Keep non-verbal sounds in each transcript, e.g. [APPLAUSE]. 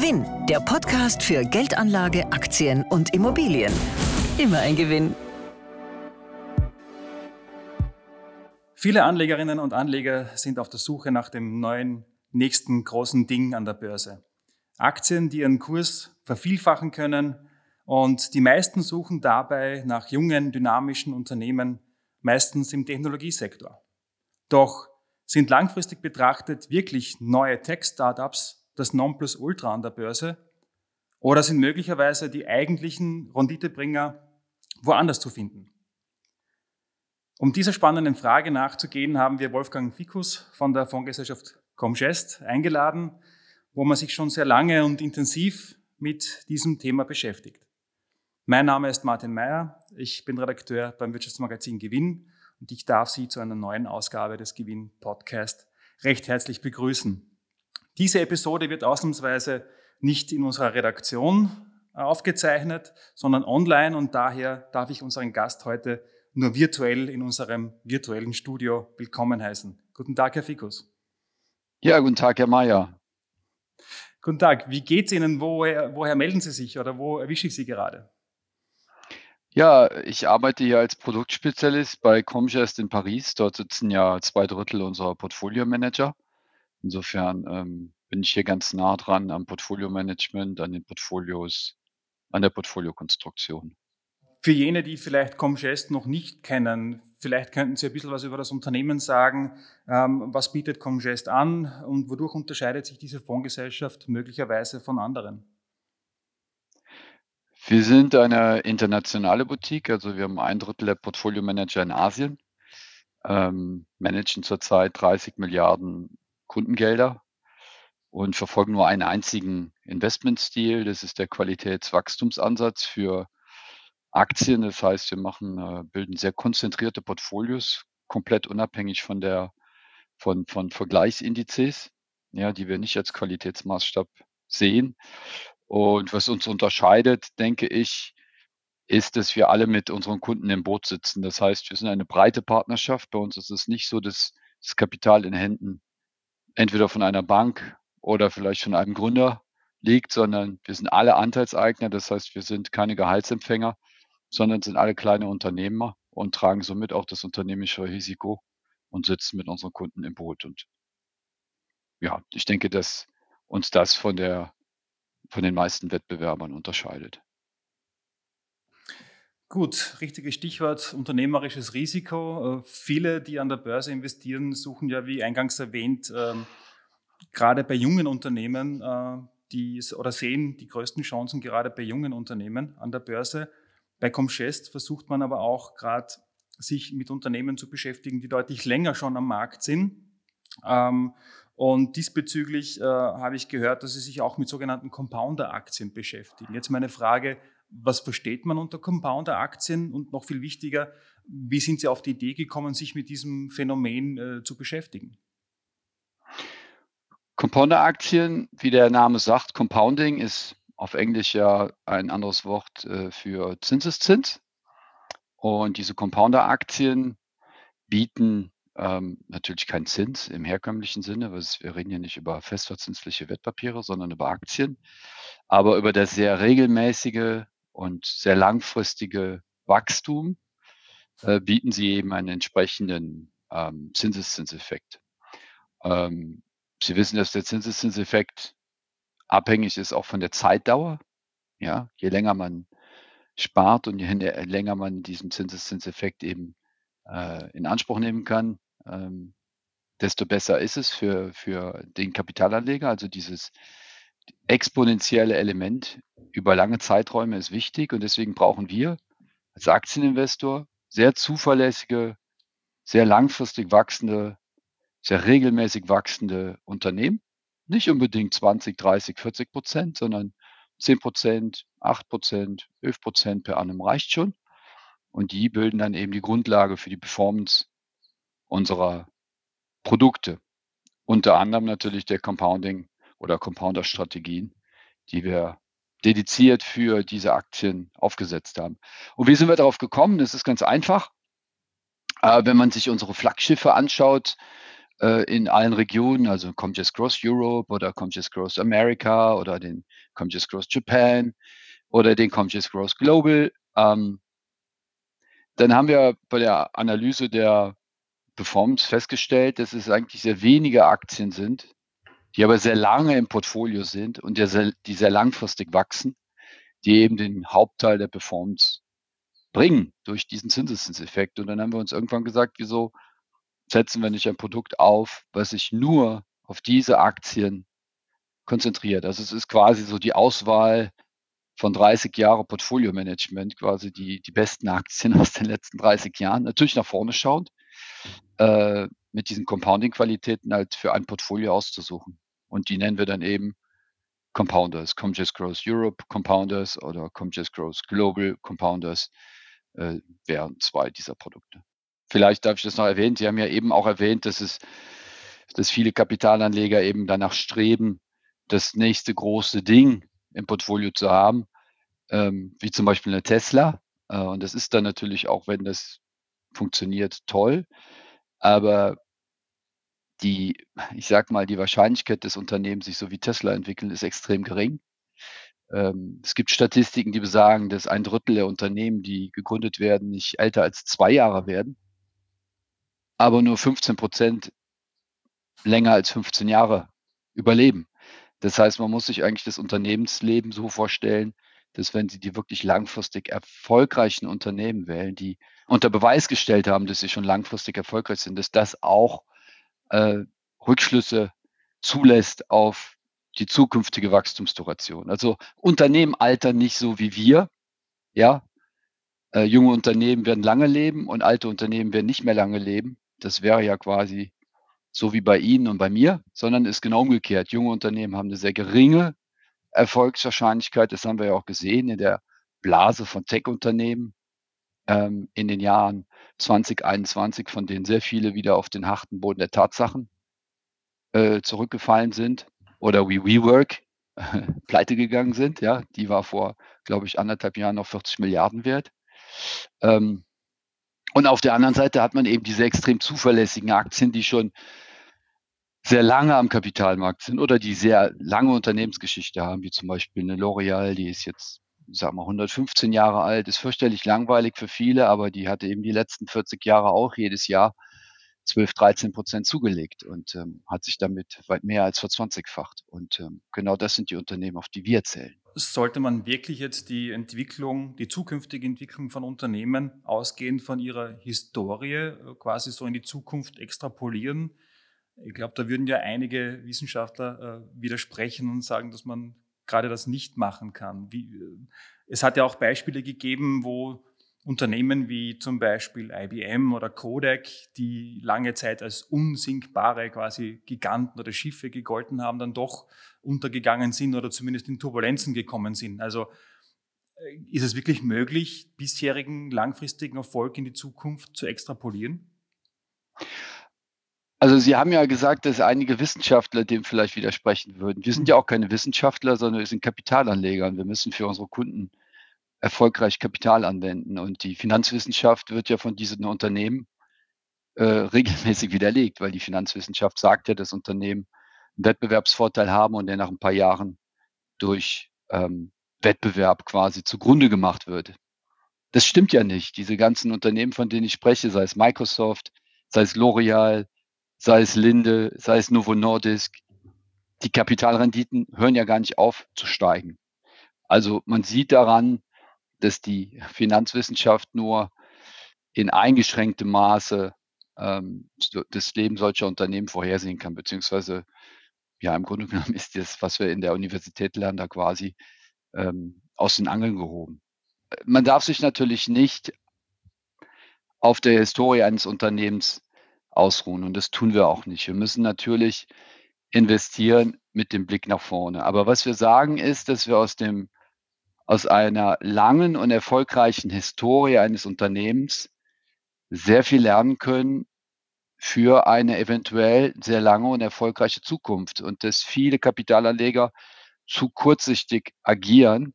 Gewinn, der Podcast für Geldanlage, Aktien und Immobilien. Immer ein Gewinn. Viele Anlegerinnen und Anleger sind auf der Suche nach dem neuen, nächsten großen Ding an der Börse. Aktien, die ihren Kurs vervielfachen können und die meisten suchen dabei nach jungen, dynamischen Unternehmen, meistens im Technologiesektor. Doch sind langfristig betrachtet wirklich neue Tech-Startups das Nonplusultra an der Börse? Oder sind möglicherweise die eigentlichen Renditebringer woanders zu finden? Um dieser spannenden Frage nachzugehen, haben wir Wolfgang Fikus von der Fondsgesellschaft Comgest eingeladen, wo man sich schon sehr lange und intensiv mit diesem Thema beschäftigt. Mein Name ist Martin Meyer, ich bin Redakteur beim Wirtschaftsmagazin Gewinn und ich darf Sie zu einer neuen Ausgabe des Gewinn Podcast recht herzlich begrüßen. Diese Episode wird ausnahmsweise nicht in unserer Redaktion äh, aufgezeichnet, sondern online und daher darf ich unseren Gast heute nur virtuell in unserem virtuellen Studio willkommen heißen. Guten Tag, Herr Fikus. Ja, guten Tag, Herr Mayer. Guten Tag. Wie geht's Ihnen? Woher, woher melden Sie sich oder wo erwische ich Sie gerade? Ja, ich arbeite hier als Produktspezialist bei Comgest in Paris. Dort sitzen ja zwei Drittel unserer Portfolio-Manager. Insofern ähm, bin ich hier ganz nah dran am Portfolio-Management, an den Portfolios, an der Portfoliokonstruktion. Für jene, die vielleicht Comgest noch nicht kennen, vielleicht könnten Sie ein bisschen was über das Unternehmen sagen. Ähm, was bietet Comgest an und wodurch unterscheidet sich diese Fondsgesellschaft möglicherweise von anderen? Wir sind eine internationale Boutique, also wir haben ein Drittel der Portfolio-Manager in Asien, ähm, managen zurzeit 30 Milliarden Kundengelder und verfolgen nur einen einzigen Investmentstil. Das ist der Qualitätswachstumsansatz für Aktien. Das heißt, wir machen, äh, bilden sehr konzentrierte Portfolios, komplett unabhängig von der, von, von Vergleichsindizes, ja, die wir nicht als Qualitätsmaßstab sehen. Und was uns unterscheidet, denke ich, ist, dass wir alle mit unseren Kunden im Boot sitzen. Das heißt, wir sind eine breite Partnerschaft. Bei uns ist es nicht so, dass das Kapital in Händen entweder von einer Bank oder vielleicht von einem Gründer liegt, sondern wir sind alle Anteilseigner. Das heißt, wir sind keine Gehaltsempfänger, sondern sind alle kleine Unternehmer und tragen somit auch das unternehmerische Risiko und sitzen mit unseren Kunden im Boot. Und ja, ich denke, dass uns das von der, von den meisten Wettbewerbern unterscheidet. Gut, richtiges Stichwort unternehmerisches Risiko. Äh, viele, die an der Börse investieren, suchen ja, wie eingangs erwähnt, ähm, gerade bei jungen Unternehmen, äh, die oder sehen die größten Chancen gerade bei jungen Unternehmen an der Börse. Bei Comgest versucht man aber auch gerade sich mit Unternehmen zu beschäftigen, die deutlich länger schon am Markt sind. Ähm, und diesbezüglich äh, habe ich gehört, dass Sie sich auch mit sogenannten Compounder-Aktien beschäftigen. Jetzt meine Frage, was versteht man unter Compounder-Aktien und noch viel wichtiger, wie sind Sie auf die Idee gekommen, sich mit diesem Phänomen äh, zu beschäftigen? Compounder-Aktien, wie der Name sagt, Compounding ist auf Englisch ja ein anderes Wort äh, für Zinseszins. Und diese Compounder-Aktien bieten ähm, natürlich keinen Zins im herkömmlichen Sinne, weil wir reden ja nicht über festverzinsliche Wertpapiere, sondern über Aktien, aber über das sehr regelmäßige und sehr langfristige Wachstum äh, bieten sie eben einen entsprechenden ähm, Zinseszinseffekt. Ähm, sie wissen, dass der Zinseszinseffekt abhängig ist auch von der Zeitdauer. Ja, je länger man spart und je länger man diesen Zinseszinseffekt eben äh, in Anspruch nehmen kann, ähm, desto besser ist es für, für den Kapitalanleger. Also dieses exponentielle Element über lange Zeiträume ist wichtig und deswegen brauchen wir als Aktieninvestor sehr zuverlässige, sehr langfristig wachsende, sehr regelmäßig wachsende Unternehmen. Nicht unbedingt 20, 30, 40 Prozent, sondern 10 Prozent, 8 Prozent, 11 Prozent per annum reicht schon. Und die bilden dann eben die Grundlage für die Performance unserer Produkte. Unter anderem natürlich der Compounding oder Compounder-Strategien, die wir dediziert für diese Aktien aufgesetzt haben. Und wie sind wir darauf gekommen? Das ist ganz einfach. Äh, wenn man sich unsere Flaggschiffe anschaut, äh, in allen Regionen, also Comgest Cross Europe oder Comgest Cross America oder den Comgest Cross Japan oder den Comgest Cross Global. Ähm, dann haben wir bei der Analyse der Performance festgestellt, dass es eigentlich sehr wenige Aktien sind, die aber sehr lange im Portfolio sind und sehr, die sehr langfristig wachsen, die eben den Hauptteil der Performance bringen durch diesen Zinseszinseffekt. Und dann haben wir uns irgendwann gesagt, wieso setzen wir nicht ein Produkt auf, was sich nur auf diese Aktien konzentriert. Also es ist quasi so die Auswahl von 30 Jahre Portfolio-Management, quasi die, die besten Aktien [LAUGHS] aus den letzten 30 Jahren, natürlich nach vorne schauend, äh, mit diesen Compounding-Qualitäten halt für ein Portfolio auszusuchen. Und die nennen wir dann eben Compounders, Comgest Growth Europe Compounders oder Comgest Growth Global Compounders äh, wären zwei dieser Produkte. Vielleicht darf ich das noch erwähnen. Sie haben ja eben auch erwähnt, dass es, dass viele Kapitalanleger eben danach streben, das nächste große Ding im Portfolio zu haben, ähm, wie zum Beispiel eine Tesla. Äh, und das ist dann natürlich auch, wenn das funktioniert, toll. Aber die, ich sag mal, die Wahrscheinlichkeit des Unternehmens, sich so wie Tesla entwickeln, ist extrem gering. Ähm, es gibt Statistiken, die besagen, dass ein Drittel der Unternehmen, die gegründet werden, nicht älter als zwei Jahre werden, aber nur 15 Prozent länger als 15 Jahre überleben. Das heißt, man muss sich eigentlich das Unternehmensleben so vorstellen, dass wenn Sie die wirklich langfristig erfolgreichen Unternehmen wählen, die unter Beweis gestellt haben, dass sie schon langfristig erfolgreich sind, dass das auch äh, Rückschlüsse zulässt auf die zukünftige Wachstumsduration. Also Unternehmen altern nicht so wie wir. Ja, äh, junge Unternehmen werden lange leben und alte Unternehmen werden nicht mehr lange leben. Das wäre ja quasi so wie bei Ihnen und bei mir, sondern ist genau umgekehrt. Junge Unternehmen haben eine sehr geringe Erfolgswahrscheinlichkeit. Das haben wir ja auch gesehen in der Blase von Tech-Unternehmen ähm, in den Jahren 2021, von denen sehr viele wieder auf den harten Boden der Tatsachen äh, zurückgefallen sind oder wie WeWork [LAUGHS] pleite gegangen sind. Ja, die war vor, glaube ich, anderthalb Jahren noch 40 Milliarden wert. Ähm, und auf der anderen Seite hat man eben diese extrem zuverlässigen Aktien, die schon sehr lange am Kapitalmarkt sind oder die sehr lange Unternehmensgeschichte haben, wie zum Beispiel eine L'Oreal, die ist jetzt, sag mal, 115 Jahre alt, ist fürchterlich langweilig für viele, aber die hatte eben die letzten 40 Jahre auch jedes Jahr 12, 13 Prozent zugelegt und ähm, hat sich damit weit mehr als verzwanzigfacht. Und ähm, genau das sind die Unternehmen, auf die wir zählen. Sollte man wirklich jetzt die Entwicklung, die zukünftige Entwicklung von Unternehmen ausgehend von ihrer Historie äh, quasi so in die Zukunft extrapolieren? Ich glaube, da würden ja einige Wissenschaftler äh, widersprechen und sagen, dass man gerade das nicht machen kann. Wie, äh, es hat ja auch Beispiele gegeben, wo Unternehmen wie zum Beispiel IBM oder Kodak, die lange Zeit als unsinkbare quasi Giganten oder Schiffe gegolten haben, dann doch untergegangen sind oder zumindest in Turbulenzen gekommen sind. Also äh, ist es wirklich möglich, bisherigen langfristigen Erfolg in die Zukunft zu extrapolieren? Also Sie haben ja gesagt, dass einige Wissenschaftler dem vielleicht widersprechen würden. Wir sind mhm. ja auch keine Wissenschaftler, sondern wir sind Kapitalanleger und wir müssen für unsere Kunden erfolgreich Kapital anwenden. Und die Finanzwissenschaft wird ja von diesen Unternehmen äh, [LAUGHS] regelmäßig widerlegt, weil die Finanzwissenschaft sagt ja, dass Unternehmen einen Wettbewerbsvorteil haben und der nach ein paar Jahren durch ähm, Wettbewerb quasi zugrunde gemacht wird. Das stimmt ja nicht. Diese ganzen Unternehmen, von denen ich spreche, sei es Microsoft, sei es L'Oreal, sei es Linde, sei es Novo Nordisk, die Kapitalrenditen hören ja gar nicht auf zu steigen. Also man sieht daran, dass die Finanzwissenschaft nur in eingeschränktem Maße ähm, das Leben solcher Unternehmen vorhersehen kann, beziehungsweise ja, im Grunde genommen ist das, was wir in der Universität lernen, da quasi ähm, aus den Angeln gehoben. Man darf sich natürlich nicht auf der Historie eines Unternehmens ausruhen. Und das tun wir auch nicht. Wir müssen natürlich investieren mit dem Blick nach vorne. Aber was wir sagen ist, dass wir aus dem, aus einer langen und erfolgreichen Historie eines Unternehmens sehr viel lernen können für eine eventuell sehr lange und erfolgreiche Zukunft und dass viele Kapitalanleger zu kurzsichtig agieren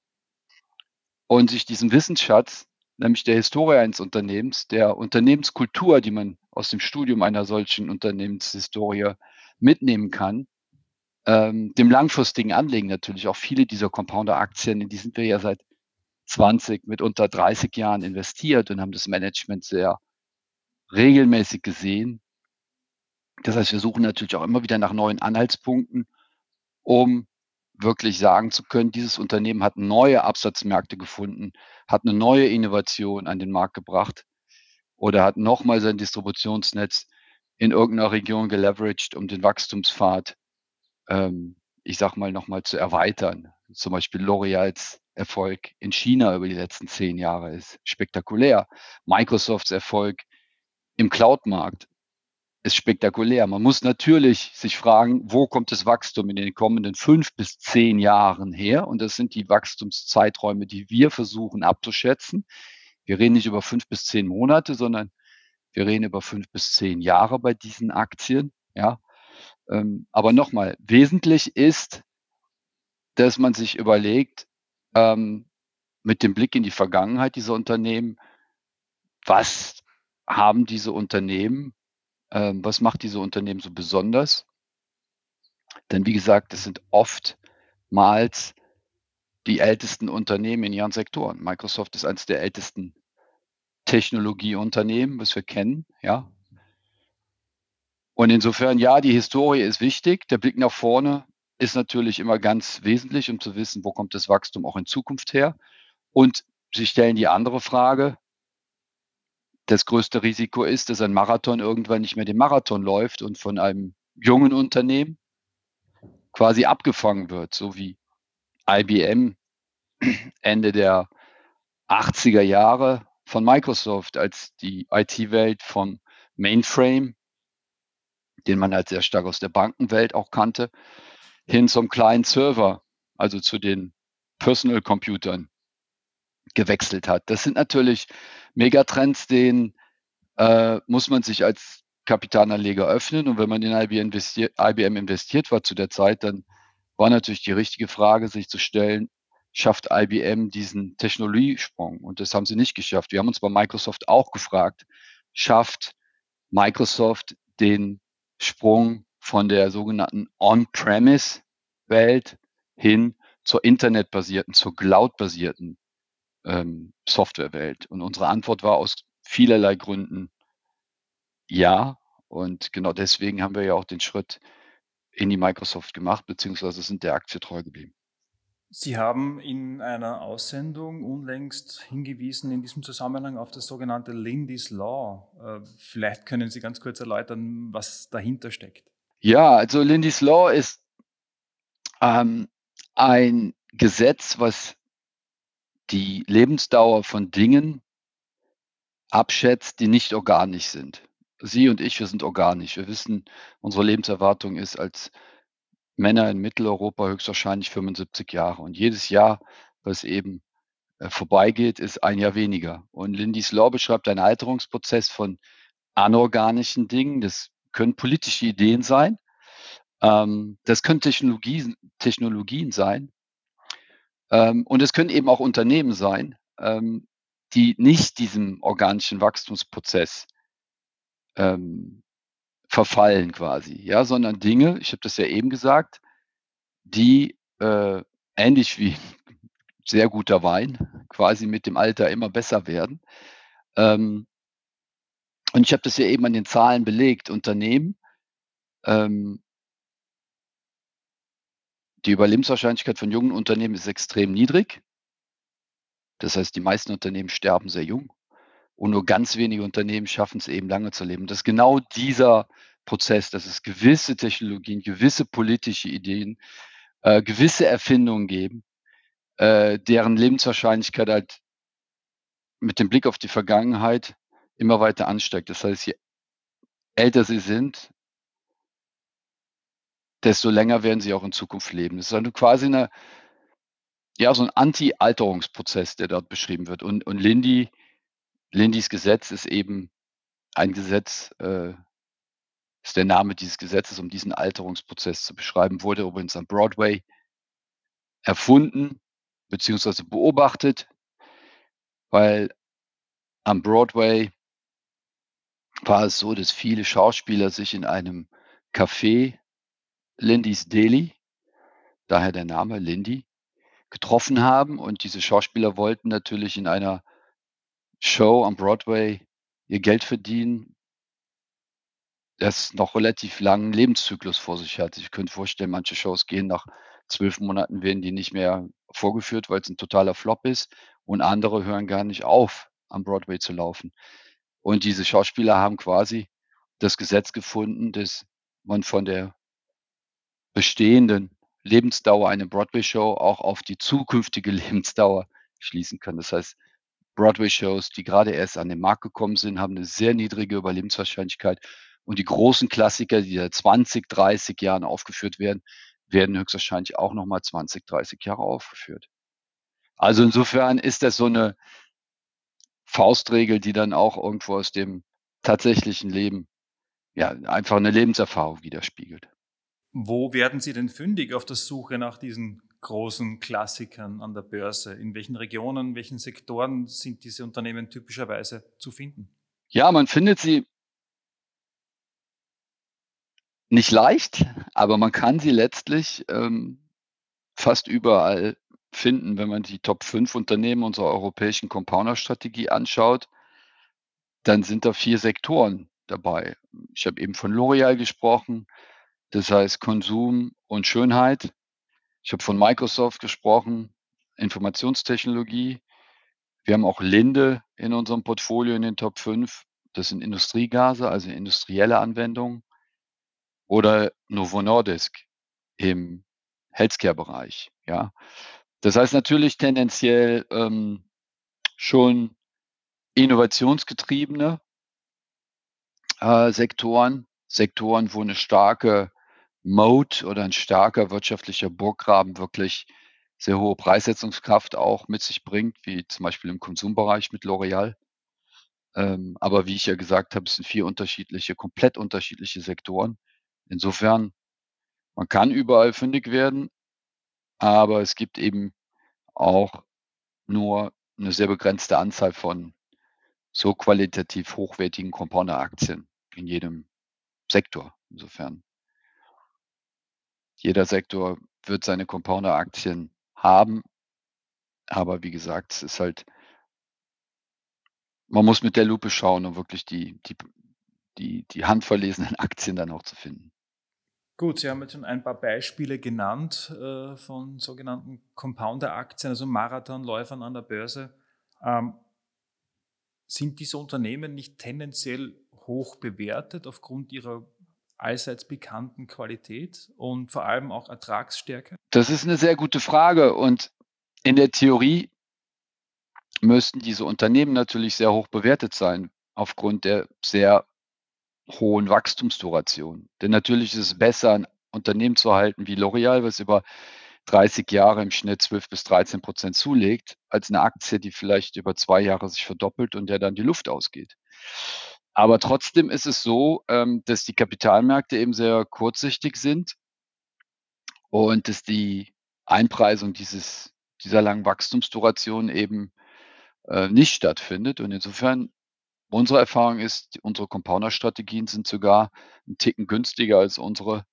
und sich diesen Wissensschatz, nämlich der Historie eines Unternehmens, der Unternehmenskultur, die man aus dem Studium einer solchen Unternehmenshistorie mitnehmen kann. Ähm, dem langfristigen Anlegen natürlich auch viele dieser Compounder-Aktien, in die sind wir ja seit 20, mitunter 30 Jahren investiert und haben das Management sehr regelmäßig gesehen. Das heißt, wir suchen natürlich auch immer wieder nach neuen Anhaltspunkten, um wirklich sagen zu können, dieses Unternehmen hat neue Absatzmärkte gefunden, hat eine neue Innovation an den Markt gebracht oder hat nochmal sein Distributionsnetz in irgendeiner Region geleveraged, um den Wachstumspfad, ähm, ich sag mal, nochmal zu erweitern. Zum Beispiel L'Oreals Erfolg in China über die letzten zehn Jahre ist spektakulär. Microsofts Erfolg im Cloud-Markt ist spektakulär. Man muss natürlich sich fragen, wo kommt das Wachstum in den kommenden fünf bis zehn Jahren her? Und das sind die Wachstumszeiträume, die wir versuchen abzuschätzen. Wir reden nicht über fünf bis zehn Monate, sondern wir reden über fünf bis zehn Jahre bei diesen Aktien. Ja. Ähm, aber nochmal, wesentlich ist, dass man sich überlegt, ähm, mit dem Blick in die Vergangenheit dieser Unternehmen, was haben diese Unternehmen ähm, was macht diese Unternehmen so besonders? Denn wie gesagt, es sind oftmals die ältesten Unternehmen in ihren Sektoren. Microsoft ist eines der ältesten Technologieunternehmen, was wir kennen, ja. Und insofern, ja, die Historie ist wichtig. Der Blick nach vorne ist natürlich immer ganz wesentlich, um zu wissen, wo kommt das Wachstum auch in Zukunft her. Und Sie stellen die andere Frage, das größte Risiko ist, dass ein Marathon irgendwann nicht mehr den Marathon läuft und von einem jungen Unternehmen quasi abgefangen wird, so wie IBM Ende der 80er Jahre von Microsoft, als die IT-Welt vom Mainframe, den man halt sehr stark aus der Bankenwelt auch kannte, hin zum kleinen Server, also zu den Personal Computern gewechselt hat. Das sind natürlich Megatrends, den äh, muss man sich als Kapitalanleger öffnen. Und wenn man in IBM investiert, IBM investiert war zu der Zeit, dann war natürlich die richtige Frage, sich zu stellen, schafft IBM diesen Technologiesprung? Und das haben sie nicht geschafft. Wir haben uns bei Microsoft auch gefragt, schafft Microsoft den Sprung von der sogenannten On-Premise-Welt hin zur internetbasierten, zur cloud-basierten ähm, Softwarewelt? Und unsere Antwort war aus vielerlei Gründen ja. Und genau deswegen haben wir ja auch den Schritt in die Microsoft gemacht, beziehungsweise sind der Aktie treu geblieben. Sie haben in einer Aussendung unlängst hingewiesen in diesem Zusammenhang auf das sogenannte Lindy's Law. Äh, vielleicht können Sie ganz kurz erläutern, was dahinter steckt. Ja, also Lindy's Law ist ähm, ein Gesetz, was die Lebensdauer von Dingen abschätzt, die nicht organisch sind. Sie und ich, wir sind organisch. Wir wissen, unsere Lebenserwartung ist als Männer in Mitteleuropa höchstwahrscheinlich 75 Jahre. Und jedes Jahr, was eben äh, vorbeigeht, ist ein Jahr weniger. Und Lindy's Law beschreibt einen Alterungsprozess von anorganischen Dingen. Das können politische Ideen sein. Ähm, das können Technologien, Technologien sein. Ähm, und es können eben auch Unternehmen sein, ähm, die nicht diesem organischen Wachstumsprozess ähm, verfallen quasi, ja, sondern Dinge, ich habe das ja eben gesagt, die äh, ähnlich wie [LAUGHS] sehr guter Wein quasi mit dem Alter immer besser werden. Ähm, und ich habe das ja eben an den Zahlen belegt. Unternehmen, ähm, die Überlebenswahrscheinlichkeit von jungen Unternehmen ist extrem niedrig. Das heißt, die meisten Unternehmen sterben sehr jung und nur ganz wenige Unternehmen schaffen es eben lange zu leben. Das ist genau dieser Prozess, dass es gewisse Technologien, gewisse politische Ideen, äh, gewisse Erfindungen geben, äh, deren Lebenswahrscheinlichkeit halt mit dem Blick auf die Vergangenheit immer weiter ansteigt. Das heißt, je älter sie sind, desto länger werden sie auch in Zukunft leben. Das ist also quasi eine, ja, so ein Anti-Alterungsprozess, der dort beschrieben wird. Und, und Lindy, Lindys Gesetz ist eben ein Gesetz, äh, ist der Name dieses Gesetzes, um diesen Alterungsprozess zu beschreiben, wurde übrigens am Broadway erfunden beziehungsweise beobachtet, weil am Broadway war es so, dass viele Schauspieler sich in einem Café, Lindy's Deli, daher der Name Lindy, getroffen haben. Und diese Schauspieler wollten natürlich in einer Show am Broadway ihr Geld verdienen, das noch relativ langen Lebenszyklus vor sich hat. Ich könnte vorstellen, manche Shows gehen nach zwölf Monaten werden die nicht mehr vorgeführt, weil es ein totaler Flop ist und andere hören gar nicht auf, am Broadway zu laufen. Und diese Schauspieler haben quasi das Gesetz gefunden, dass man von der bestehenden Lebensdauer einer Broadway-Show auch auf die zukünftige [LAUGHS] Lebensdauer schließen kann. Das heißt, Broadway-Shows, die gerade erst an den Markt gekommen sind, haben eine sehr niedrige Überlebenswahrscheinlichkeit. Und die großen Klassiker, die seit 20, 30 Jahren aufgeführt werden, werden höchstwahrscheinlich auch nochmal 20, 30 Jahre aufgeführt. Also insofern ist das so eine Faustregel, die dann auch irgendwo aus dem tatsächlichen Leben, ja, einfach eine Lebenserfahrung widerspiegelt. Wo werden Sie denn fündig auf der Suche nach diesen großen Klassikern an der Börse? In welchen Regionen, in welchen Sektoren sind diese Unternehmen typischerweise zu finden? Ja, man findet sie nicht leicht, aber man kann sie letztlich ähm, fast überall finden, wenn man die Top 5 Unternehmen unserer europäischen Compounder-Strategie anschaut. Dann sind da vier Sektoren dabei. Ich habe eben von L'Oreal gesprochen. Das heißt Konsum und Schönheit. Ich habe von Microsoft gesprochen, Informationstechnologie. Wir haben auch Linde in unserem Portfolio in den Top 5. Das sind Industriegase, also industrielle Anwendungen. Oder Novo Nordisk im Healthcare-Bereich. Ja. Das heißt natürlich tendenziell ähm, schon innovationsgetriebene äh, Sektoren, Sektoren, wo eine starke Mode oder ein starker wirtschaftlicher Burggraben wirklich sehr hohe Preissetzungskraft auch mit sich bringt, wie zum Beispiel im Konsumbereich mit L'Oreal. Ähm, aber wie ich ja gesagt habe, es sind vier unterschiedliche, komplett unterschiedliche Sektoren. Insofern, man kann überall fündig werden, aber es gibt eben auch nur eine sehr begrenzte Anzahl von so qualitativ hochwertigen Compounder-Aktien in jedem Sektor. Insofern jeder Sektor wird seine Compounder-Aktien haben. Aber wie gesagt, es ist halt, man muss mit der Lupe schauen, um wirklich die, die, die, die handverlesenen [LAUGHS] Aktien dann auch zu finden. Gut, Sie haben jetzt schon ein paar Beispiele genannt äh, von sogenannten Compounder-Aktien, also Marathonläufern an der Börse. Ähm, sind diese Unternehmen nicht tendenziell hoch bewertet aufgrund ihrer allseits bekannten Qualität und vor allem auch Ertragsstärke? Das ist eine sehr gute Frage und in der Theorie müssten diese Unternehmen natürlich sehr hoch bewertet sein aufgrund der sehr hohen Wachstumsduration. Denn natürlich ist es besser, ein Unternehmen zu halten wie L'Oreal, was über 30 Jahre im Schnitt 12 bis 13 Prozent zulegt, als eine Aktie, die vielleicht über zwei Jahre sich verdoppelt und der dann die Luft ausgeht. Aber trotzdem ist es so, ähm, dass die Kapitalmärkte eben sehr kurzsichtig sind und dass die Einpreisung dieses, dieser langen Wachstumsduration eben äh, nicht stattfindet. Und insofern, unsere Erfahrung ist, unsere Compounder-Strategien sind sogar ein Ticken günstiger als unsere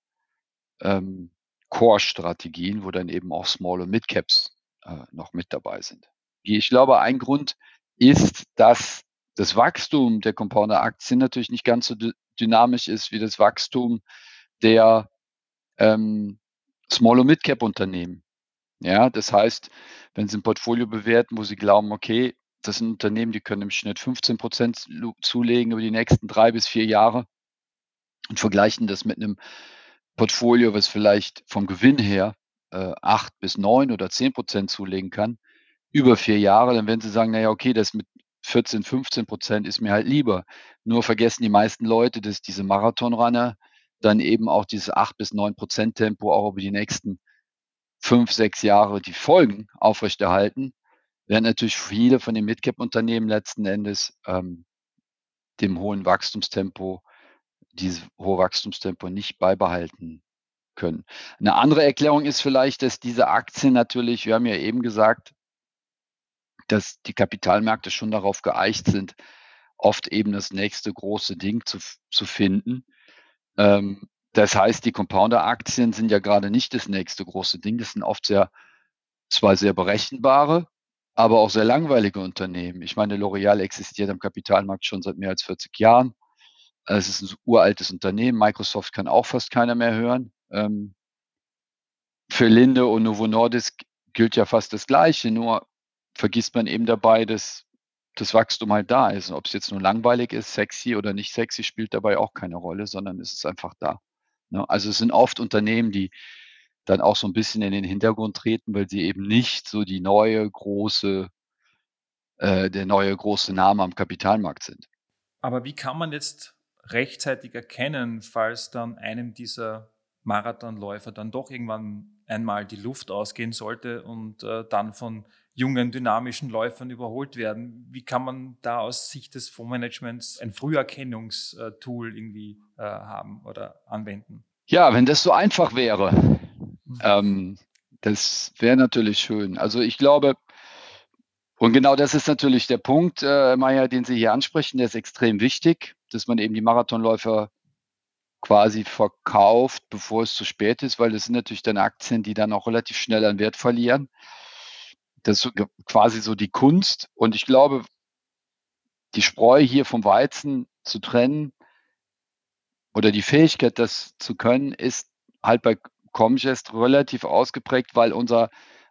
ähm, Core-Strategien, wo dann eben auch Small- und Mid-Caps äh, noch mit dabei sind. Ich glaube, ein Grund ist, dass das Wachstum der Compounder-Aktien natürlich nicht ganz so dynamisch ist wie das Wachstum der ähm, Small- und Mid-Cap-Unternehmen. Ja, das heißt, wenn Sie ein Portfolio bewerten, wo Sie glauben, okay, das sind Unternehmen, die können im Schnitt 15 Prozent zulegen über die nächsten drei bis vier Jahre und vergleichen das mit einem Portfolio, was vielleicht vom Gewinn her äh, acht bis neun oder zehn Prozent zulegen kann, über vier Jahre, dann werden Sie sagen, naja, okay, das mit 14, 15 Prozent ist mir halt lieber. Nur vergessen die meisten Leute, dass diese Marathonrunner dann eben auch dieses 8 bis 9 Prozent Tempo auch über die nächsten fünf, sechs Jahre die Folgen aufrechterhalten, während natürlich viele von den Midcap-Unternehmen letzten Endes ähm, dem hohen Wachstumstempo, dieses hohe Wachstumstempo nicht beibehalten können. Eine andere Erklärung ist vielleicht, dass diese Aktien natürlich, wir haben ja eben gesagt, dass die Kapitalmärkte schon darauf geeicht sind, oft eben das nächste große Ding zu, zu finden. Ähm, das heißt, die Compounder-Aktien sind ja gerade nicht das nächste große Ding. Das sind oft sehr, zwar sehr berechenbare, aber auch sehr langweilige Unternehmen. Ich meine, L'Oreal existiert am Kapitalmarkt schon seit mehr als 40 Jahren. Es ist ein uraltes Unternehmen. Microsoft kann auch fast keiner mehr hören. Ähm, für Linde und Novo Nordisk gilt ja fast das Gleiche, nur vergisst man eben dabei, dass das Wachstum halt da ist. Ob es jetzt nur langweilig ist, sexy oder nicht sexy, spielt dabei auch keine Rolle, sondern es ist einfach da. Ne? Also es sind oft Unternehmen, die dann auch so ein bisschen in den Hintergrund treten, weil sie eben nicht so die neue große, äh, der neue große Name am Kapitalmarkt sind. Aber wie kann man jetzt rechtzeitig erkennen, falls dann einem dieser Marathonläufer dann doch irgendwann einmal die Luft ausgehen sollte und äh, dann von jungen, dynamischen Läufern überholt werden. Wie kann man da aus Sicht des Fondsmanagements ein Früherkennungstool irgendwie äh, haben oder anwenden? Ja, wenn das so einfach wäre, mhm. ähm, das wäre natürlich schön. Also ich glaube, und genau das ist natürlich der Punkt, äh, Maya, den Sie hier ansprechen, der ist extrem wichtig, dass man eben die Marathonläufer quasi verkauft, bevor es zu spät ist, weil das sind natürlich dann Aktien, die dann auch relativ schnell an Wert verlieren. Das ist quasi so die Kunst. Und ich glaube, die Spreu hier vom Weizen zu trennen oder die Fähigkeit, das zu können, ist halt bei Comgest relativ ausgeprägt, weil unser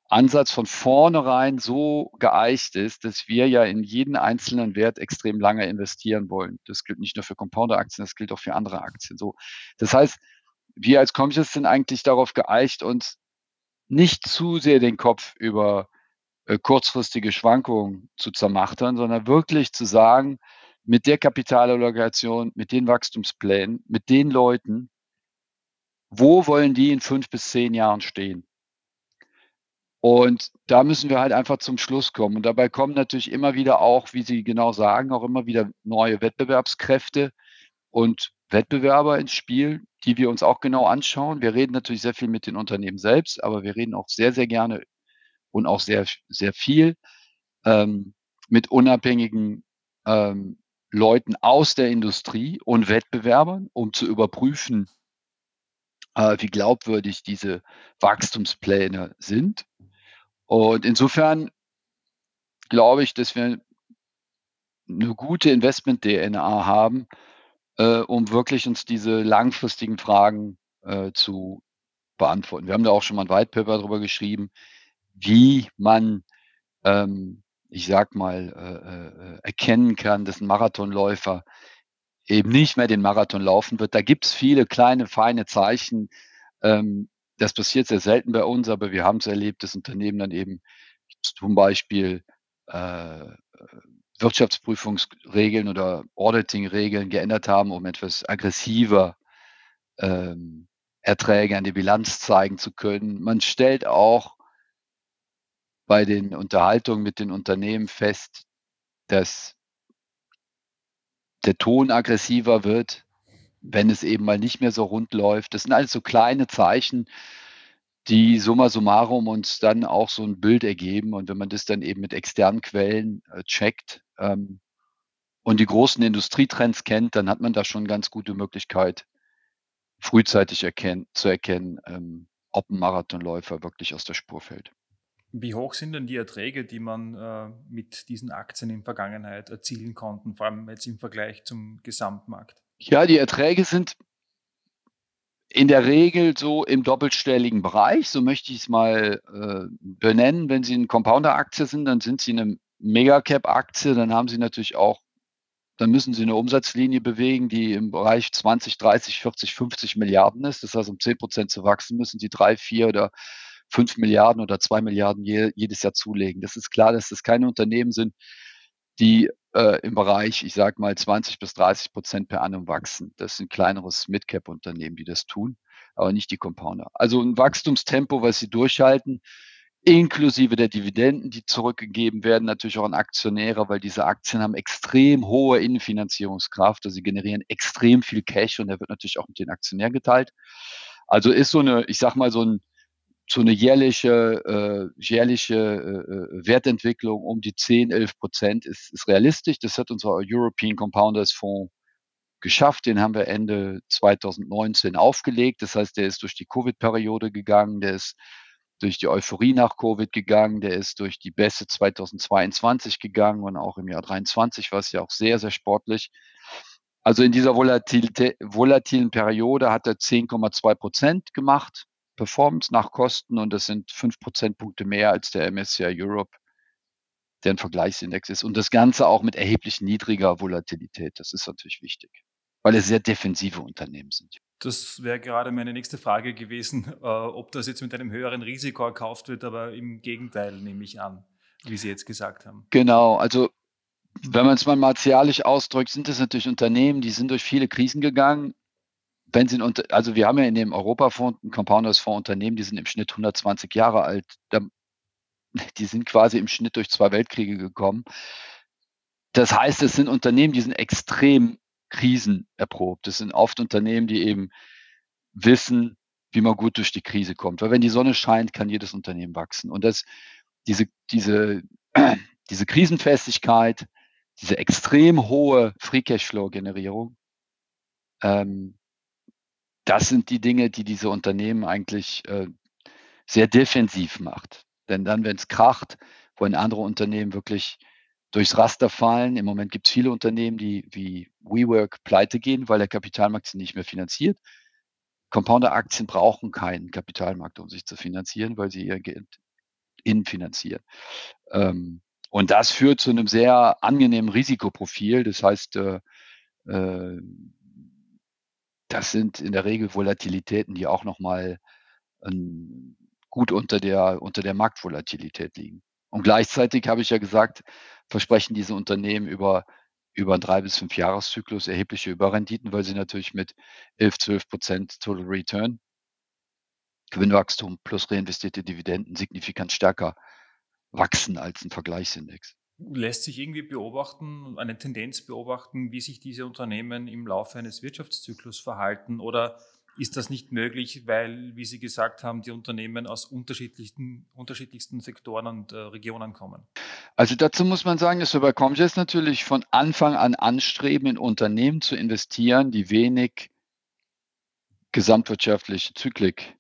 Ansatz von vornherein so geeicht ist, dass wir ja in jeden einzelnen Wert extrem lange investieren wollen. Das gilt nicht nur für Compounder-Aktien, das gilt auch für andere Aktien. So, das heißt, wir als Comgest sind eigentlich darauf geeicht, uns nicht zu sehr den Kopf über äh, kurzfristige Schwankungen zu zermachtern, sondern wirklich zu sagen, mit der Kapitalallokation, mit den Wachstumsplänen, mit den Leuten, wo wollen die in fünf bis zehn Jahren stehen? Und da müssen wir halt einfach zum Schluss kommen. Und dabei kommen natürlich immer wieder auch, wie Sie genau sagen, auch immer wieder neue Wettbewerbskräfte und Wettbewerber ins Spiel, die wir uns auch genau anschauen. Wir reden natürlich sehr viel mit den Unternehmen selbst, aber wir reden auch sehr, sehr gerne und auch sehr, sehr viel ähm, mit unabhängigen ähm, Leuten aus der Industrie und Wettbewerbern, um zu überprüfen, äh, wie glaubwürdig diese Wachstumspläne sind. Und insofern glaube ich, dass wir eine gute Investment-DNA haben, äh, um wirklich uns diese langfristigen Fragen äh, zu beantworten. Wir haben da auch schon mal ein White Paper darüber geschrieben, wie man, ähm, ich sag mal, äh, äh, erkennen kann, dass ein Marathonläufer eben nicht mehr den Marathon laufen wird. Da gibt es viele kleine, feine Zeichen, ähm, das passiert sehr selten bei uns, aber wir haben es erlebt, dass Unternehmen dann eben zum Beispiel äh, Wirtschaftsprüfungsregeln oder Auditing-Regeln geändert haben, um etwas aggressiver ähm, Erträge an die Bilanz zeigen zu können. Man stellt auch bei den Unterhaltungen mit den Unternehmen fest, dass der Ton aggressiver wird, wenn es eben mal nicht mehr so rund läuft. Das sind alles so kleine Zeichen, die summa summarum uns dann auch so ein Bild ergeben. Und wenn man das dann eben mit externen Quellen äh, checkt ähm, und die großen Industrietrends kennt, dann hat man da schon ganz gute Möglichkeit, frühzeitig erkennen, zu erkennen, ähm, ob ein Marathonläufer wirklich aus der Spur fällt. Wie hoch sind denn die Erträge, die man äh, mit diesen Aktien in Vergangenheit erzielen konnten, vor allem jetzt im Vergleich zum Gesamtmarkt? Ja, die Erträge sind in der Regel so im doppelstelligen Bereich, so möchte ich es mal äh, benennen. Wenn Sie eine Compounder-Aktie sind, dann sind Sie eine Megacap-Aktie, dann haben Sie natürlich auch, dann müssen Sie eine Umsatzlinie bewegen, die im Bereich 20, 30, 40, 50 Milliarden ist. Das heißt, um 10 Prozent zu wachsen, müssen Sie drei, vier oder fünf Milliarden oder zwei Milliarden je, jedes Jahr zulegen. Das ist klar, dass das keine Unternehmen sind, die äh, im Bereich, ich sage mal, 20 bis 30 Prozent per annum wachsen. Das sind kleineres Midcap-Unternehmen, die das tun, aber nicht die Compounder. Also ein Wachstumstempo, was sie durchhalten, inklusive der Dividenden, die zurückgegeben werden, natürlich auch an Aktionäre, weil diese Aktien haben extrem hohe Innenfinanzierungskraft, also sie generieren extrem viel Cash und der wird natürlich auch mit den Aktionären geteilt. Also ist so eine, ich sag mal, so ein so eine jährliche, äh, jährliche äh, äh Wertentwicklung um die 10, 11 Prozent ist, ist realistisch. Das hat unser European Compounders Fonds geschafft. Den haben wir Ende 2019 aufgelegt. Das heißt, der ist durch die Covid-Periode gegangen, der ist durch die Euphorie nach Covid gegangen, der ist durch die Bässe 2022 gegangen und auch im Jahr 23 war es ja auch sehr, sehr sportlich. Also in dieser volatilen Periode hat er 10,2 Prozent gemacht, Performance nach Kosten und das sind fünf Prozentpunkte mehr als der MSCI Europe, der ein Vergleichsindex ist. Und das Ganze auch mit erheblich niedriger Volatilität. Das ist natürlich wichtig, weil es sehr defensive Unternehmen sind. Das wäre gerade meine nächste Frage gewesen, äh, ob das jetzt mit einem höheren Risiko erkauft wird, aber im Gegenteil nehme ich an, wie Sie jetzt gesagt haben. Genau, also wenn man es mal martialisch ausdrückt, sind das natürlich Unternehmen, die sind durch viele Krisen gegangen. Wenn sie also wir haben ja in dem Europafonds ein Compounders Fonds Unternehmen, die sind im Schnitt 120 Jahre alt. [LAUGHS] Die sind quasi im Schnitt durch zwei Weltkriege gekommen. Das heißt, es sind Unternehmen, die sind extrem krisenerprobt. Das sind oft Unternehmen, die eben wissen, wie man gut durch die Krise kommt. Weil wenn die Sonne scheint, kann jedes Unternehmen wachsen. Und das, diese, diese, [CLEARS THROAT] diese Krisenfestigkeit, diese extrem hohe Free Cashflow Generierung, ähm, das sind die Dinge, die diese Unternehmen eigentlich äh, sehr defensiv macht. Denn dann, wenn es kracht, wollen andere Unternehmen wirklich durchs Raster fallen. Im Moment gibt es viele Unternehmen, die wie WeWork pleite gehen, weil der Kapitalmarkt sie nicht mehr finanziert. Compounder-Aktien brauchen keinen Kapitalmarkt, um sich zu finanzieren, weil sie ihr Geld innen finanzieren. Ähm, und das führt zu einem sehr angenehmen Risikoprofil. Das heißt, äh, äh, das sind in der Regel Volatilitäten, die auch nochmal ähm, gut unter der, unter der Marktvolatilität liegen. Und gleichzeitig habe ich ja gesagt, versprechen diese Unternehmen über, über einen drei bis fünf Jahreszyklus erhebliche Überrenditen, weil sie natürlich mit 11, 12 Prozent Total Return, Gewinnwachstum plus reinvestierte Dividenden signifikant stärker wachsen als ein Vergleichsindex. Lässt sich irgendwie beobachten, eine Tendenz beobachten, wie sich diese Unternehmen im Laufe eines Wirtschaftszyklus verhalten oder ist das nicht möglich, weil, wie Sie gesagt haben, die Unternehmen aus unterschiedlichsten, unterschiedlichsten Sektoren und äh, Regionen kommen? Also dazu muss man sagen, dass wir bei Comgest natürlich von Anfang an anstreben, in Unternehmen zu investieren, die wenig gesamtwirtschaftliche Zyklik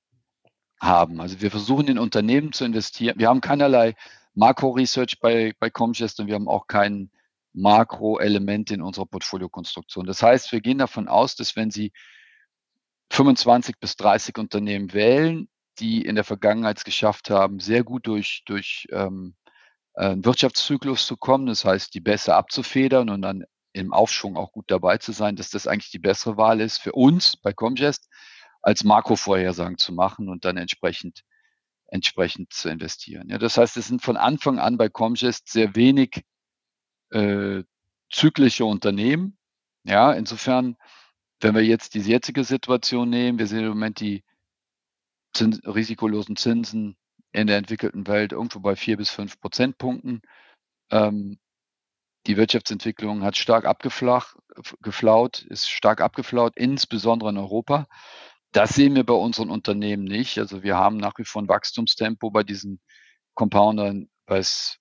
haben. Also wir versuchen in Unternehmen zu investieren. Wir haben keinerlei Makro-Research bei, bei Comgest und wir haben auch kein Makro-Element in unserer Portfoliokonstruktion. Das heißt, wir gehen davon aus, dass wenn Sie 25 bis 30 Unternehmen wählen, die in der Vergangenheit es geschafft haben, sehr gut durch, durch ähm, einen Wirtschaftszyklus zu kommen, das heißt, die besser abzufedern und dann im Aufschwung auch gut dabei zu sein, dass das eigentlich die bessere Wahl ist für uns bei Comgest, als Makrovorhersagen zu machen und dann entsprechend entsprechend zu investieren. Ja, das heißt, es sind von Anfang an bei Comgest sehr wenig äh, zyklische Unternehmen. Ja, insofern, wenn wir jetzt die jetzige Situation nehmen, wir sehen im Moment die Zins, risikolosen Zinsen in der entwickelten Welt irgendwo bei vier bis fünf Prozentpunkten. Ähm, die Wirtschaftsentwicklung hat stark abgeflaut, ist stark abgeflaut, insbesondere in Europa. Das sehen wir bei unseren Unternehmen nicht. Also wir haben nach wie vor ein Wachstumstempo bei diesen Compoundern, was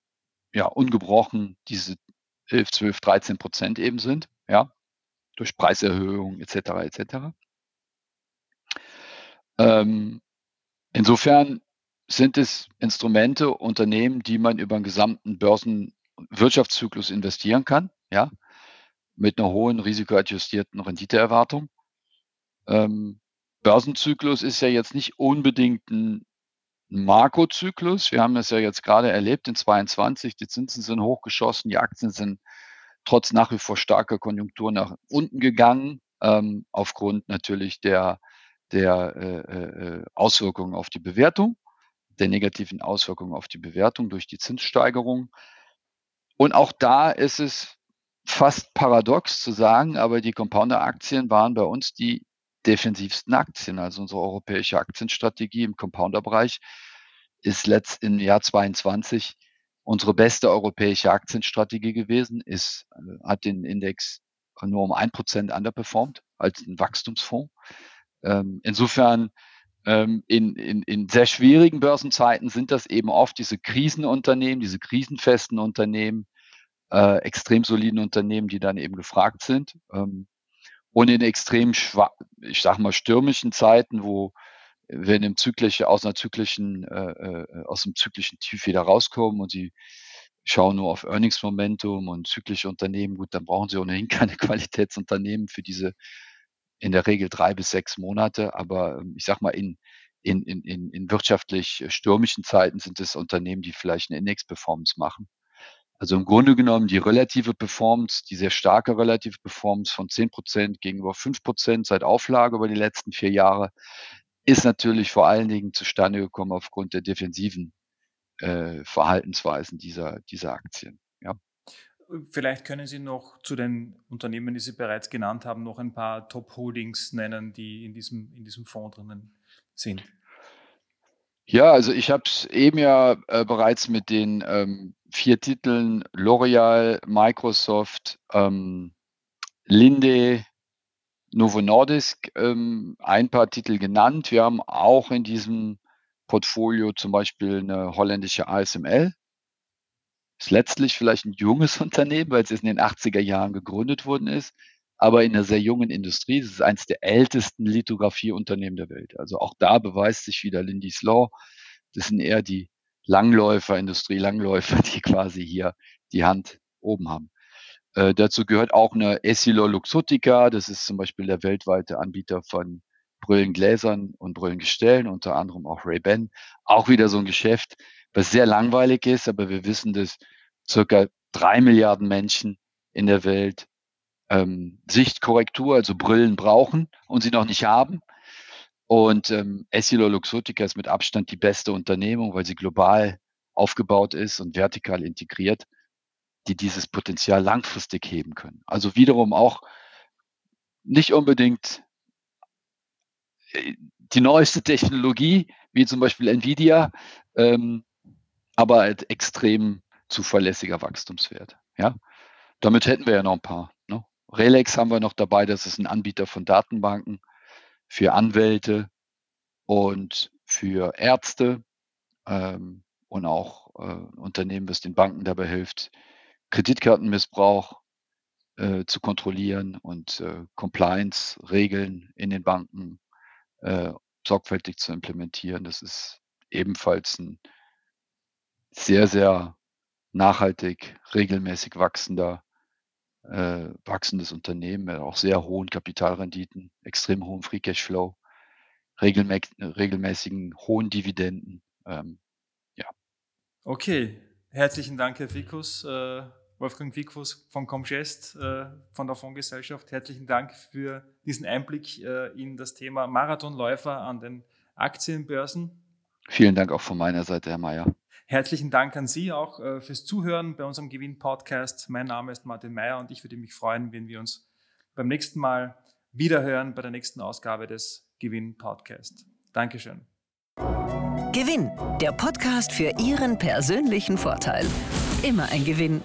ja ungebrochen diese 11, 12, 13 Prozent eben sind, ja, durch Preiserhöhungen etc. etc. Ähm, insofern sind es Instrumente, Unternehmen, die man über einen gesamten Börsenwirtschaftszyklus investieren kann, ja, mit einer hohen risikoadjustierten Renditeerwartung. Ähm, Börsenzyklus ist ja jetzt nicht unbedingt ein Makrozyklus. Wir haben das ja jetzt gerade erlebt in 22. Die Zinsen sind hochgeschossen, die Aktien sind trotz nach wie vor starker Konjunktur nach unten gegangen, ähm, aufgrund natürlich der, der äh, äh, Auswirkungen auf die Bewertung, der negativen Auswirkungen auf die Bewertung durch die Zinssteigerung. Und auch da ist es fast paradox zu sagen, aber die Compounder-Aktien waren bei uns die defensivsten Aktien. Also unsere europäische Aktienstrategie im Compounder-Bereich ist letzt im Jahr 22 unsere beste europäische Aktienstrategie gewesen, ist, äh, hat den Index nur um ein Prozent underperformed als ein Wachstumsfonds. Ähm, insofern ähm, in, in, in sehr schwierigen Börsenzeiten sind das eben oft diese Krisenunternehmen, diese krisenfesten Unternehmen, äh, extrem soliden Unternehmen, die dann eben gefragt sind. Ähm, und in extrem, ich sag mal, stürmischen Zeiten, wo in einem zyklische, aus einer zyklischen, äh, äh, aus dem zyklischen Tief wieder rauskommen und sie schauen nur auf Earnings-Momentum und zyklische Unternehmen, gut, dann brauchen sie ohnehin [LAUGHS] keine Qualitätsunternehmen für diese in der Regel drei bis sechs Monate. Aber ähm, ich sag mal, in, in, in, in wirtschaftlich stürmischen Zeiten sind es Unternehmen, die vielleicht eine Index-Performance machen. Also im Grunde genommen die relative Performance, die sehr starke relative Performance von 10 Prozent gegenüber 5 Prozent seit Auflage über die letzten vier Jahre ist natürlich vor allen Dingen zustande gekommen aufgrund der defensiven äh, Verhaltensweisen dieser, dieser Aktien. Ja. Vielleicht können Sie noch zu den Unternehmen, die Sie bereits genannt haben, noch ein paar Top-Holdings nennen, die in diesem, in diesem Fonds drinnen sind. Ja, also ich habe es eben ja äh, bereits mit den ähm, vier Titeln L'Oreal, Microsoft, ähm, Linde, Novo Nordisk ähm, ein paar Titel genannt. Wir haben auch in diesem Portfolio zum Beispiel eine holländische ASML. Ist letztlich vielleicht ein junges [LAUGHS] Unternehmen, weil es in den 80er Jahren gegründet worden ist, aber in einer sehr jungen Industrie. Das ist eines der ältesten Lithografieunternehmen der Welt. Also auch da beweist sich wieder Lindy's Law. Das sind eher die Langläufer, Industrielangläufer, [LAUGHS] die quasi hier die Hand oben haben. Äh, dazu gehört auch eine Essilor Luxottica. Das ist zum Beispiel der weltweite Anbieter von Brillengläsern und Brillengestellen, unter anderem auch Ray-Ban. Auch wieder so ein Geschäft, was sehr langweilig ist, aber wir wissen, dass circa drei Milliarden Menschen in der Welt ähm, Sichtkorrektur, also Brillen brauchen und sie noch nicht haben. Und ähm, Essilor Luxottica ist mit Abstand die beste Unternehmung, weil sie global aufgebaut ist und vertikal integriert, die dieses Potenzial langfristig heben können. Also wiederum auch nicht unbedingt äh, die neueste Technologie, wie zum Beispiel Nvidia, ähm, aber halt extrem zuverlässiger Wachstumswert. Ja, damit hätten wir ja noch ein paar. Relex haben wir noch dabei, das ist ein Anbieter von Datenbanken für Anwälte und für Ärzte ähm, und auch äh, Unternehmen, das den Banken dabei hilft, Kreditkartenmissbrauch äh, zu kontrollieren und äh, Compliance-Regeln in den Banken äh, sorgfältig zu implementieren. Das ist ebenfalls ein sehr, sehr nachhaltig, regelmäßig wachsender, äh, wachsendes Unternehmen mit auch sehr hohen Kapitalrenditen, extrem hohem Free Cashflow, regelmä regelmäßigen hohen Dividenden. Ähm, ja. Okay, herzlichen Dank, Herr Fikus. Äh, Wolfgang Fikus von Comgest, äh, von der Fondsgesellschaft. Herzlichen Dank für diesen Einblick äh, in das Thema Marathonläufer an den Aktienbörsen. Vielen Dank auch von meiner Seite, Herr Mayer. Herzlichen Dank an Sie auch äh, fürs Zuhören bei unserem Gewinn-Podcast. Mein Name ist Martin Mayer und ich würde mich freuen, wenn wir uns beim nächsten Mal wiederhören bei der nächsten Ausgabe des Gewinn-Podcast. Dankeschön. Gewinn, der Podcast für Ihren persönlichen Vorteil. Immer ein Gewinn.